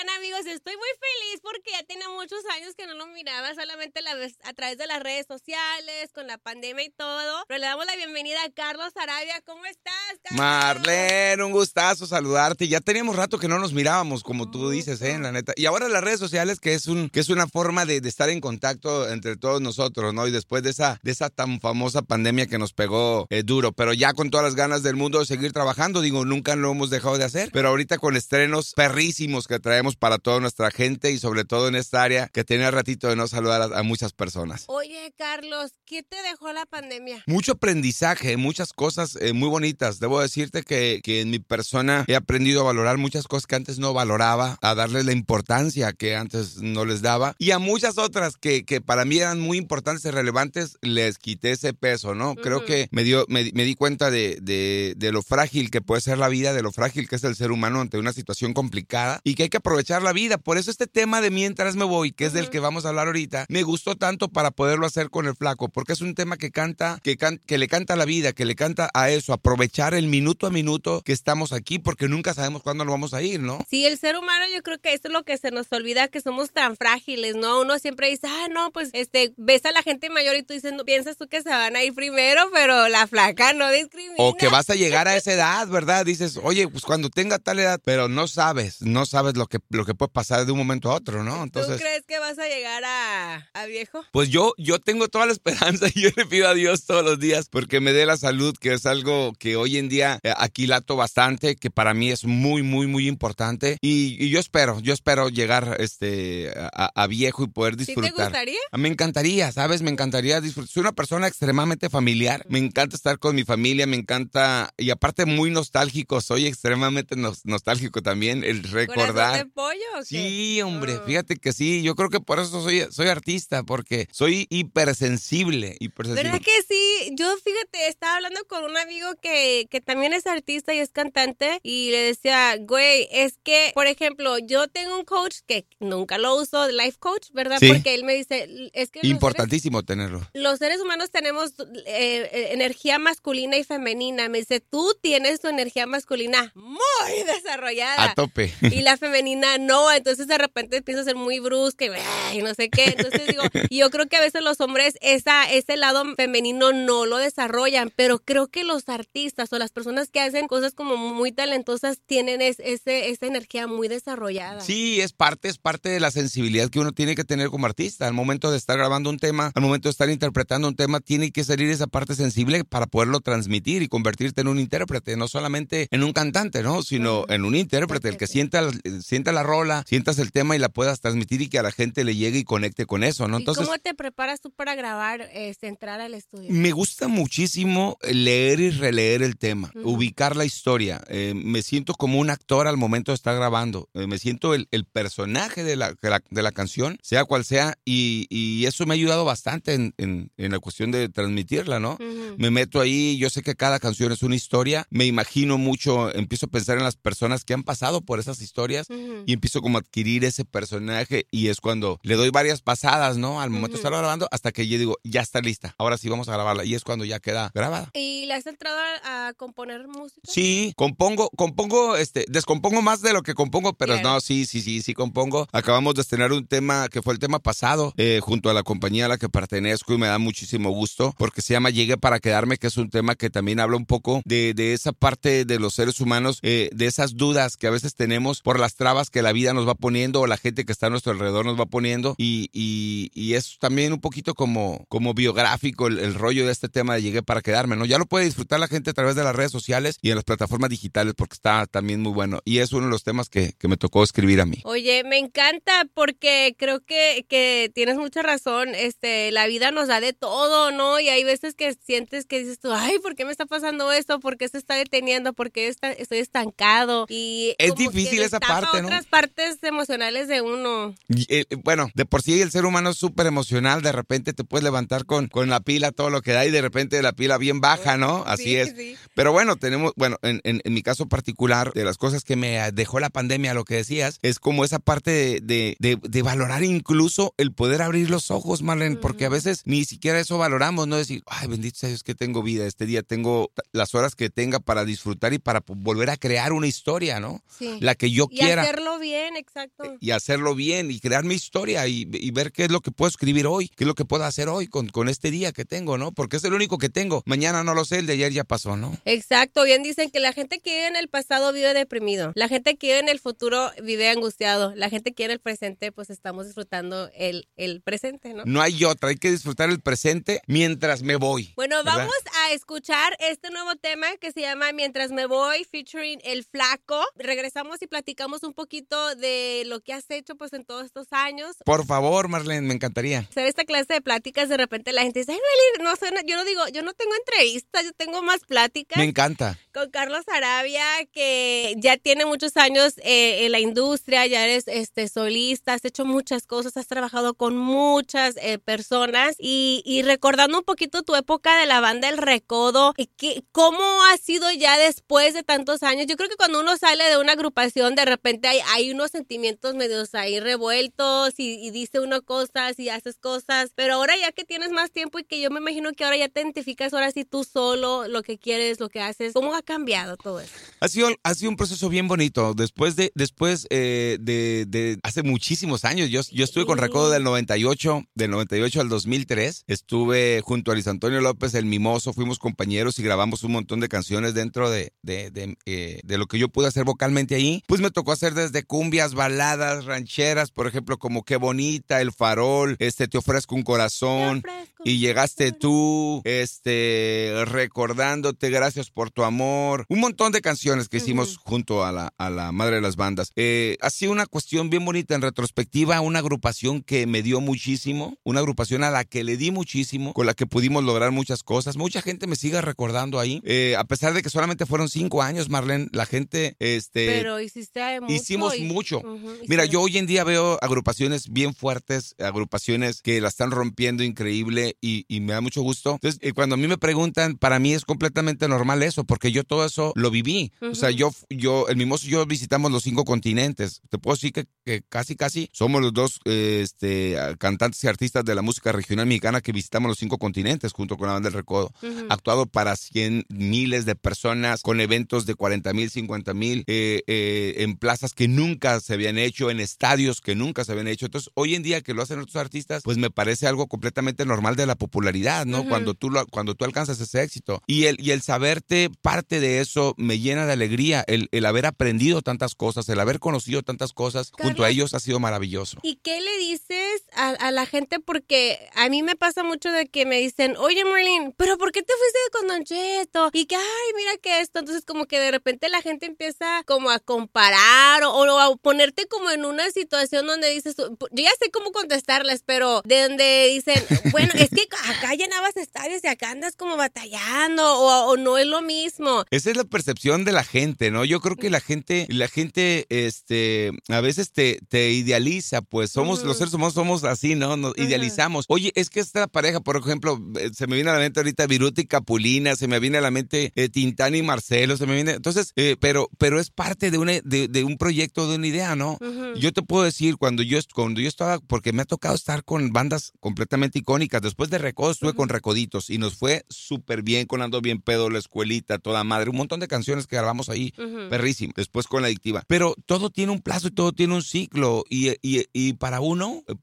están, amigos? Estoy muy feliz porque ya tiene muchos años que no lo miraba, solamente la vez, a través de las redes sociales, con la pandemia y todo. Pero le damos la bienvenida a Carlos Arabia. ¿Cómo estás, Carlos? Marlene, un gustazo saludarte. Ya teníamos rato que no nos mirábamos, como tú dices, ¿eh? La neta. Y ahora las redes sociales, que es, un, que es una forma de, de estar en contacto entre todos nosotros, ¿no? Y después de esa, de esa tan famosa pandemia que nos pegó eh, duro, pero ya con todas las ganas del mundo de seguir trabajando, digo, nunca lo hemos dejado de hacer, pero ahorita con estrenos perrísimos que traemos para toda nuestra gente y sobre todo en esta área que tenía ratito de no saludar a, a muchas personas. Oye, Carlos, ¿qué te dejó la pandemia? Mucho aprendizaje, muchas cosas eh, muy bonitas. Debo decirte que, que en mi persona he aprendido a valorar muchas cosas que antes no valoraba, a darles la importancia que antes no les daba y a muchas otras que, que para mí eran muy importantes y relevantes, les quité ese peso, ¿no? Creo Ujú. que me, dio, me, me di cuenta de, de, de lo frágil que puede ser la vida, de lo frágil que es el ser humano ante una situación complicada y que hay que aprovechar la vida. Por eso este tema de mientras me voy, que es del que vamos a hablar ahorita, me gustó tanto para poderlo hacer con el flaco, porque es un tema que canta, que, can- que le canta a la vida, que le canta a eso, aprovechar el minuto a minuto que estamos aquí, porque nunca sabemos cuándo nos vamos a ir, ¿no? Sí, el ser humano yo creo que eso es lo que se nos olvida, que somos tan frágiles, ¿no? Uno siempre dice, ah, no, pues, este, ves a la gente mayor y tú dices, no, piensas tú que se van a ir primero, pero la flaca no discrimina. O que vas a llegar a esa edad, ¿verdad? Dices, oye, pues cuando tenga tal edad, pero no sabes, no sabes lo que, lo que puede pasar de un momento a otro, ¿no? ¿Tú Entonces, crees que vas a llegar a, a viejo? pues yo, yo tengo toda la esperanza y yo le pido a Dios todos los días porque me dé la salud, que es algo que hoy en día eh, aquilato bastante, que para mí es muy, muy, muy importante. Y, y yo espero, yo espero llegar este, a, a viejo y poder ¿Sí te disfrutar. gustaría? Ah, Me encantaría, ¿sabes? Me encantaría disfrutar. Soy una persona extremadamente familiar. Me encanta estar con mi familia, me encanta. Y aparte, muy nostálgico. Soy extremadamente nos- nostálgico también. El ¿Corazón de recordar. Pollo o qué? Sí, hombre, fíjate que sí. Yo creo que por eso soy, soy artista, porque soy hipersensible. hipersensible. ¿Verdad que sí? Yo, fíjate, estaba hablando con un amigo que, que también es artista y es cantante y le decía, güey, es que, por ejemplo, yo tengo un coach que nunca lo uso, life coach, ¿verdad? Sí. Porque él me dice, es que seres, Importantísimo tenerlo. los seres humanos tenemos eh, eh, energía masculina y femenina. Me dice, tú tienes tu energía masculina muy desarrollada. A tope. Y la femenina no, entonces de repente empieza a ser muy brusca y, no sé qué. Entonces digo, yo creo que a veces los hombres esa, ese lado femenino no lo desarrollan, pero creo que los artistas o las personas que hacen cosas como muy talentosas tienen es- ese, esa energía muy desarrollada. Sí, es parte, es parte de la sensibilidad que uno tiene que tener como artista. Al momento de estar grabando un tema, al momento de estar interpretando un tema, tiene que salir esa parte sensible para poderlo transmitir y convertirte en un intérprete, no solamente en un cantante, ¿no? Sino en un intérprete, el que sienta, sienta la rola, sientas el tema y la puedas transmitir y que a la gente le llegue y conecte con eso, ¿no? ¿Y Entonces, cómo te preparas tú para grabar, este, entrar al estudio? me gusta muchísimo leer y releer el tema, Ujú. ubicar la historia. Eh, me siento como un actor al momento de estar grabando. Eh, me siento el, el personaje de la, de la- de la canción, sea cual sea, y, y eso me ha ayudado bastante en, en- en la cuestión de transmitirla, ¿no? Ujú. Me meto ahí, yo sé que cada canción es una historia, me imagino mucho, empiezo a pensar en las personas que han pasado por esas historias Ujú. y empiezo como a adquirir ese personaje y es cuando le doy varias pasadas, ¿no? Al momento de Ujú. estar grabando hasta que yo digo, ya está lista, ahora sí vamos a grabarla y es cuando ya queda grabada. ¿Y le has entrado a, a componer música? Sí, compongo, compongo, este, descompongo más de lo que compongo, pero Claro. no, sí, sí, sí, sí compongo. Acabamos de estrenar un tema que fue el tema pasado, eh, junto a la compañía a la que pertenezco y me da muchísimo gusto, porque se llama Llegue para quedarme, que es un tema que también habla un poco de, de esa parte de los seres humanos, eh, de esas dudas que a veces tenemos por las trabas que la vida nos va poniendo o la gente que está a nuestro alrededor nos va poniendo. Y, y, es también un poquito como, como biográfico el, el rollo de este tema de Llegué para quedarme, ¿no? Ya lo puede disfrutar la gente a través de las redes sociales y en las plataformas digitales porque está también muy bueno. Y es uno de los temas que, que me tocó escribir a mí. Oye, me encanta porque creo que, que tienes mucha razón. Este, la vida nos da de todo, ¿no? Y hay veces que sientes que dices tú, ay, ¿por qué me está pasando esto? ¿Por qué se está deteniendo? ¿Por qué está- estoy estancado? Y Es difícil esa parte, ¿no? otras partes emocionales de uno. Y, eh, bueno, de por sí el ser humano es súper emocional. De repente te puedes levantar con, con la pila, todo lo que da, y de repente la pila bien baja, ¿no? Así Sí, es. sí. Pero bueno, tenemos, bueno, en, en- en mi caso particular, de las cosas que me dejó la pandemia, lo que decías, es como esa parte de, de- de- de valorar incluso el poder abrir los ojos, Marlene, porque a veces ni siquiera eso valoramos, ¿no? Decir, ay, bendito sea Dios que tengo vida, este día tengo las horas que tenga para disfrutar y para volver a crear una historia, ¿no? Sí. La que yo y quiera. hacerlo hacerlo bien, exacto. Y hacerlo bien y crear mi historia y, y, ver qué es lo que puedo escribir hoy, qué es lo que puedo hacer hoy con, con este día que tengo, ¿no? Porque es el único que tengo. Mañana no lo sé, el de ayer ya pasó, ¿no? Exacto, bien dicen que la gente que vive en el pasado vive deprimido, la gente que vive en el futuro vive angustiado, la gente que vive en el presente pues estamos disfrutando el, el presente, ¿no? No hay otra, hay que disfrutar el presente mientras me voy. Bueno, vamos a escuchar este nuevo tema que se llama Mientras me voy, featuring El Flaco. Regresamos y platicamos un poquito de lo que has hecho pues en todos estos años. Por favor, Marlene, me encantaría. Hacer esta clase de pláticas, de repente la gente dice, ay, no, yo no digo, yo no tengo entrevistas, yo tengo más pláticas. Me encanta. Con Carlos Arabia, que ya tiene muchos años eh, en la industria, ya eres este, solista, has hecho muchas cosas, has trabajado con muchas eh, personas y, y, recordando un poquito tu época de la banda El Recodo, que, ¿cómo ha sido ya después de tantos años? Yo creo que cuando uno sale de una agrupación, de repente hay, hay unos sentimientos medios ahí revueltos y, y dice uno cosas y haces cosas, pero ahora ya que tienes más tiempo y que yo me imagino que ahora ya te identificas ahora sí tú solo, lo que quieres, lo que haces, ¿cómo ha cambiado todo eso? Ha sido, ha sido un proceso bien bonito. Después de, después eh, de, de, hace muchísimos años, yo, yo estuve con Recodo del 98, del 98 al 2003. Estuve junto a Luis Antonio López, el Mimoso, fuimos compañeros y grabamos un montón de canciones dentro de, de, de, eh, de lo que yo pude hacer vocalmente ahí. Pues me tocó hacer desde cumbias, baladas, rancheras, por ejemplo, como Qué Bonita, El Farol, este Te ofrezco un corazón. Y llegaste tú, este, recordándote, gracias por tu amor. Un montón de canciones que hicimos junto a la, a la madre de las bandas. Eh, ha sido una cuestión bien bonita en retrospectiva, una agrupación que me dio muchísimo, una agrupación a la que le di muchísimo, con la que pudimos lograr muchas cosas. Mucha gente me sigue recordando ahí, eh, a pesar de que solamente fueron cinco años, Marlene, la gente, este... Pero hiciste mucho Hicimos y- mucho. Mira, yo hoy en día veo agrupaciones bien fuertes, agrupaciones que la están rompiendo increíble y, y me da mucho gusto. Entonces, eh, cuando a mí me preguntan, para mí es completamente normal eso, porque yo todo eso lo viví. O sea, yo, yo, el Mimoso y yo visitamos los cinco continentes. Te puedo decir que, que casi, casi somos los dos eh, este, cantantes y artistas de la música regional mexicana que visitamos los cinco continentes junto con la banda del Recodo Ujú. actuado para cien miles de personas con eventos de 40 mil, 50 mil, eh, eh, en plazas que nunca se habían hecho, en estadios que nunca se habían hecho. Entonces, hoy en día que lo hacen otros artistas, pues me parece algo completamente normal de la popularidad, ¿no? Ujú. Cuando tú lo, cuando tú alcanzas ese éxito. Y el, y el saberte parte de eso me llena de alegría. El, el haber aprendido tantas cosas, el haber conocido tantas cosas junto a Carlos. ellos ha sido maravilloso. ¿Y qué le dices a, a la gente? Porque a mí me pasa mucho de que me dicen, oye Merlin, pero ¿por qué te fuiste con Don Cheto? Y que, ay, mira que esto. Entonces como que de repente la gente empieza como a comparar o, o a ponerte como en una situación donde dices, yo ya sé cómo contestarles, pero de donde dicen, bueno, es que acá llenabas estadios y acá andas como batallando o, o no es lo mismo. Esa es la percepción de la gente, ¿no? Yo creo que la gente, la gente, este, a veces te, te idealiza, pues somos, los seres humanos somos así, ¿no? Nos idealizamos. Oye, es que esta pareja, por ejemplo, eh, se me viene a la mente ahorita Viruta y Capulina, se me viene a la mente eh, Tintán y Marcelo, se me viene, entonces, eh, pero, pero es parte de, una, de, de un proyecto, de una idea, ¿no? Yo te puedo decir, cuando yo, cuando yo estaba, porque me ha tocado estar con bandas completamente icónicas. Después de Recodo estuve con Recoditos y nos fue súper bien con Ando Bien Pedo, La Escuelita, Toda Madre, un montón de canciones que grabamos ahí, Ujú. perrísimo. Después con La Adictiva. Pero todo tiene un plazo y todo tiene un ciclo. Y, y- y para uno, eh,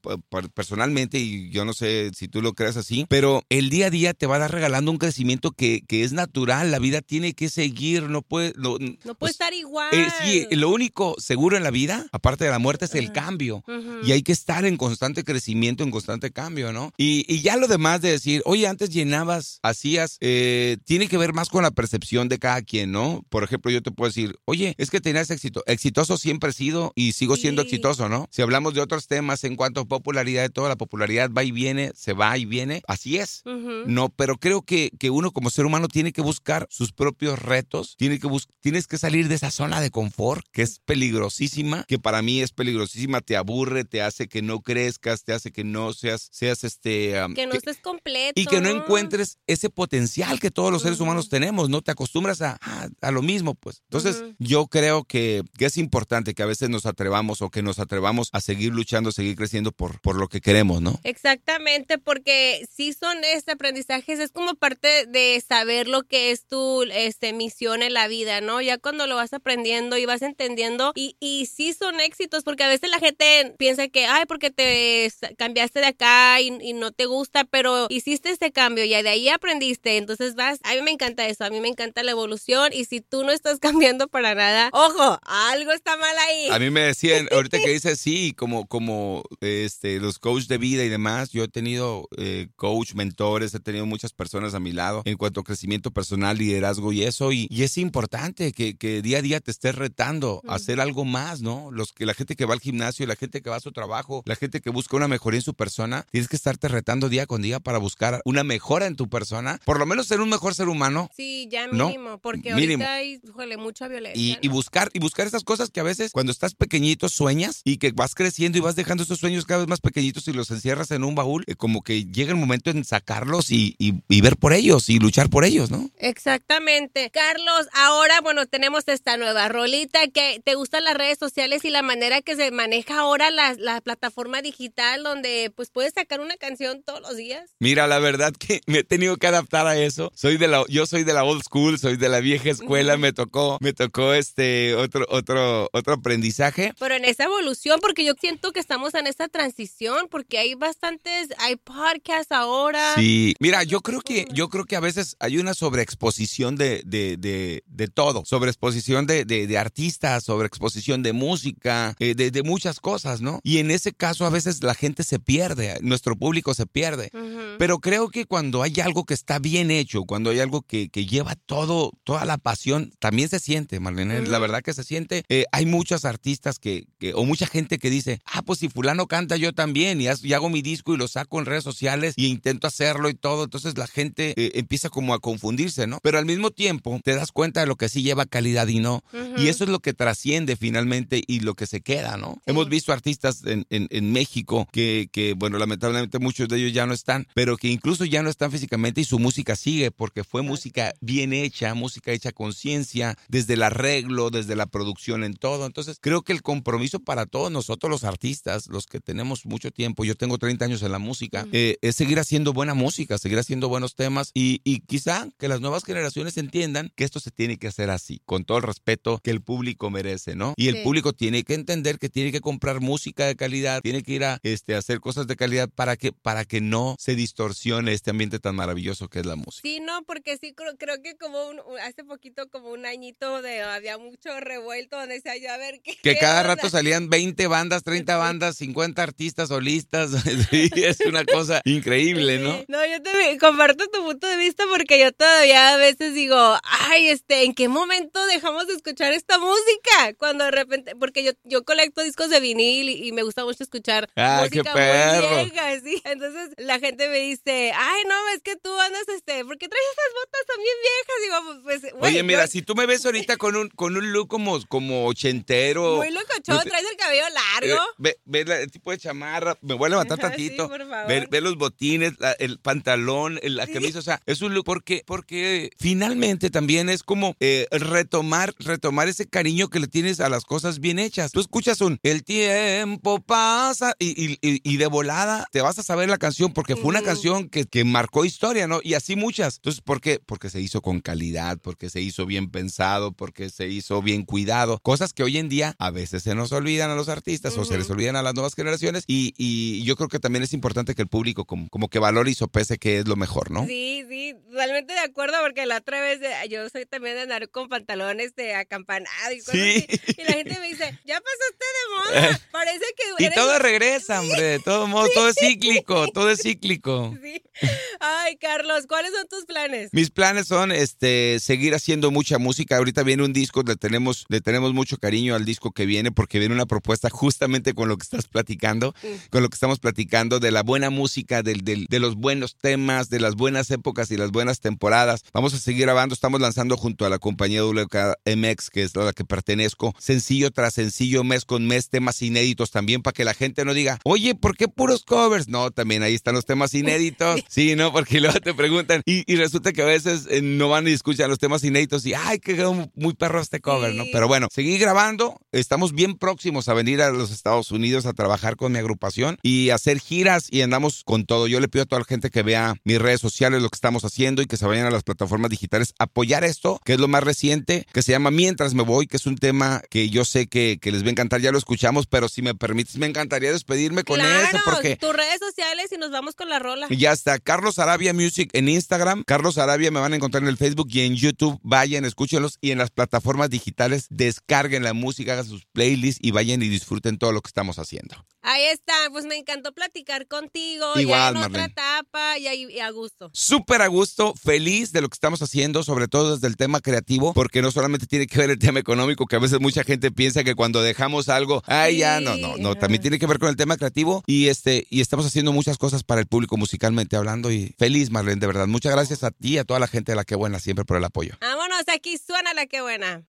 personalmente, y yo no sé si tú lo creas así, pero el día a día te va a dar regalando un crecimiento que, que es natural. La vida tiene que seguir, no puede... no- No puede pues, estar igual. eh, sí, lo único seguro en la vida, aparte de la muerte, es el Ajá. cambio. Ujú. Y hay que estar en constante crecimiento, en constante cambio, ¿no? Y, y ya lo demás de decir, oye, antes llenabas, hacías, eh, tiene que ver más con la percepción de cada quien, ¿no? Por ejemplo, yo te puedo decir, oye, es que tenías éxito. Exitoso siempre he sido y sigo siendo exitoso, ¿no? Si hablamos de otros temas en cuanto a popularidad de toda la popularidad va y viene, se va y viene, así es. No, pero creo que, que uno como ser humano tiene que buscar sus propios retos, tiene que tienes que salir de esa zona de confort que es peligrosísima, que para mí es peligrosísima, te aburre, te hace que no crezcas, te hace que no seas, seas este, um, Que no completo. Y que no encuentres ese potencial que todos los seres humanos tenemos, ¿no? Te acostumbras a, a, lo mismo, pues. Entonces, yo creo que, que, es importante que a veces nos atrevamos o que nos atrevamos a seguir luchando, seguir creciendo por, por lo que queremos, ¿no? Exactamente, porque si son este aprendizajes, es como parte de saber lo que es tu este, misión en la vida, ¿no? Ya cuando lo vas aprendiendo y vas entendiendo, y, y sí son éxitos, porque a veces la gente piensa que, ay, porque te cambiaste de acá y, y no te gusta, pero hiciste este cambio y de ahí aprendiste, entonces vas, a mí me encanta eso, a mí me encanta la evolución y si tú no estás cambiando para nada, ojo, algo está mal ahí. A mí me decían, ahorita que dices sí, como, como este, los coaches de vida y demás, yo he tenido eh, coach, mentores, he tenido muchas personas a mi lado en cuanto a crecimiento personal, liderazgo y eso, y, y es importante que, que, día a día te estés retando a hacer algo más, ¿no? Los que la gente que va al gimnasio, la gente que va a su trabajo, la gente que busca una mejoría en su persona, tienes que estarte retando día con día para buscar una mejora en tu persona, por lo menos ser un mejor ser humano. Sí, ya mínimo, porque ahorita hay, mucha violencia. Y, buscar, y buscar esas cosas que a veces cuando estás pequeñito sueñas y que vas creciendo y vas dejando esos sueños cada vez más pequeñitos y los encierras en un baúl, eh, como que llega el momento en sacarlos y, y, ver por ellos y luchar por ellos, ¿no? Exactamente. Carlos, ahora, bueno, tenemos esta nueva rolita que te gustan las redes sociales y la manera que se maneja ahora la, la plataforma digital donde pues puedes sacar una canción todos los días. Mira, la verdad que me he tenido que adaptar a eso. Soy de la, yo soy de la old school, soy de la vieja escuela, me tocó, me tocó este otro, otro, otro aprendizaje. Pero en esa evolución, porque yo siento que estamos en esta transición, porque hay bastantes, hay podcasts ahora. Sí, mira, yo creo que, yo creo que a veces hay una sobreexposición de, de, de, de todo, sobreexposición de, de, de artistas, sobreexposición de música, eh, de, de muchas cosas, ¿no? Y en ese caso a veces la gente se pierde, nuestro público se pierde. Pero creo que cuando hay algo que está bien hecho, cuando hay algo que, que lleva todo, toda la pasión, también se siente, Marlene. La verdad que se siente. Eh, hay muchos artistas que, que, o mucha gente que dice, ah, pues si fulano canta yo también, y, hago mi disco y lo saco en redes sociales y intento hacerlo y todo. Entonces la gente eh, empieza como a confundirse, ¿no? Pero al mismo tiempo te das cuenta de lo que sí lleva calidad y no. Y eso es lo que trasciende finalmente y lo que se queda, ¿no? Hemos visto artistas en, en, en México que, que, bueno, lamentablemente muchos de ellos ya no están, pero que incluso ya no están físicamente y su música sigue porque fue música bien hecha, música hecha con ciencia, desde el arreglo, desde la producción en todo. Entonces, creo que el compromiso para todos nosotros los artistas, los que tenemos mucho tiempo, yo tengo 30 años en la música, eh, es seguir haciendo buena música, seguir haciendo buenos temas y, y quizá que las nuevas generaciones entiendan que esto se tiene que hacer así, con todo el respeto que el público merece, ¿no? Y el público tiene que entender que tiene que comprar música de calidad, tiene que ir a este, hacer cosas de calidad para que, para que no se distorsione este ambiente tan maravilloso que es la música. Sí, no, porque sí creo, creo que como hace poquito, como un añito, de había mucho revuelto donde decía yo, a ver qué. Que cada rato salían 20 bandas, 30 bandas, 50 artistas solistas. sí, es una cosa increíble, ¿no? No, yo te comparto tu punto de vista porque yo todavía a veces digo, ay, este, ¿en qué momento dejamos de escuchar esta música? Cuando de repente, porque yo, yo colecto discos de vinil y, me gusta mucho escuchar ah, música qué muy vieja, ¿sí? Entonces la gente me dice, ay, no, es que tú andas, este, ¿por qué traes esas botas también viejas? Digo, pues, pues Oye, mira, si tú me ves ahorita con un, con un look como, como ochentero. Muy locochón, traes el cabello largo. Eh, ve, el tipo de chamarra, me voy a levantar tantito. Ve, los botines, el pantalón, la camisa, o sea, es un look porque, porque finalmente también es como eh, retomar, retomar ese cariño que le tienes a las cosas bien hechas. Tú escuchas un El tiempo pasa y, y, y de volada te vas a saber la canción porque fue una canción que, que marcó historia, ¿no? Y así muchas. Entonces, ¿por qué? Porque se hizo con calidad, porque se hizo bien pensado, porque se hizo bien cuidado. Cosas que hoy en día a veces se nos olvidan a los artistas o se les olvidan a las nuevas generaciones. Y, y, yo creo que también es importante que el público como, como que valore y sopese que es lo mejor, ¿no? Sí, sí, totalmente de acuerdo porque la otra vez yo soy también de andar con pantalones de acampanado y cosas así. Y la gente me dice, ya pasaste de moda. Parece que... Y todo regresa, hombre. De todos modos, todo es cíclico, todo es cíclico. Sí. Ay, Carlos, ¿cuáles son tus planes? Mis planes son este seguir haciendo mucha música. Ahorita viene un disco, le tenemos, le tenemos mucho cariño al disco que viene porque viene una propuesta justamente con lo que estás platicando, mm. con lo que estamos platicando de la buena música, del, del, de los buenos temas, de las buenas épocas y las buenas temporadas. Vamos a seguir grabando, estamos lanzando junto a la compañía WKMX, que es a la que pertenezco, sencillo tras sencillo, mes con mes, temas inéditos también para que la gente no diga, oye, ¿por qué puros covers? No, también ahí están los temas inéditos. Sí, ¿no? Porque luego te preguntan y, resulta que a veces eh, no van y escuchan los temas inéditos y, ay, que quedó muy perro este cover, ¿no? Pero bueno, seguí grabando. Estamos bien próximos a venir a los Estados Unidos a trabajar con mi agrupación y hacer giras y andamos con todo. Yo le pido a toda la gente que vea mis redes sociales lo que estamos haciendo y que se vayan a las plataformas digitales a apoyar esto, que es lo más reciente, que se llama Mientras me voy, que es un tema que yo sé que, que les va a encantar, ya lo escuchamos, pero si me permites, me encantaría despedirme con eso porque... tus redes sociales y nos vamos con la rola. Ya está, Carlos Arabia Music en Instagram, Carlos Arabia me van a encontrar en el Facebook y en YouTube, vayan, escúchenlos y en las plataformas digitales descarguen la música, sus playlists y vayan y disfruten todo lo que estamos haciendo. Ahí está, pues me encantó platicar contigo, Igual, ya en otra etapa y, a gusto. Súper a gusto, feliz de lo que estamos haciendo, sobre todo desde el tema creativo, porque no solamente tiene que ver el tema económico, que a veces mucha gente piensa que cuando dejamos algo, ay, ya, no, no, no, también tiene que ver con el tema creativo y este, y estamos haciendo muchas cosas para el público musicalmente hablando y feliz, Marlene, de verdad. Muchas gracias a ti y a toda la gente de La Que Buena siempre por el apoyo. Vámonos, aquí suena La Que Buena.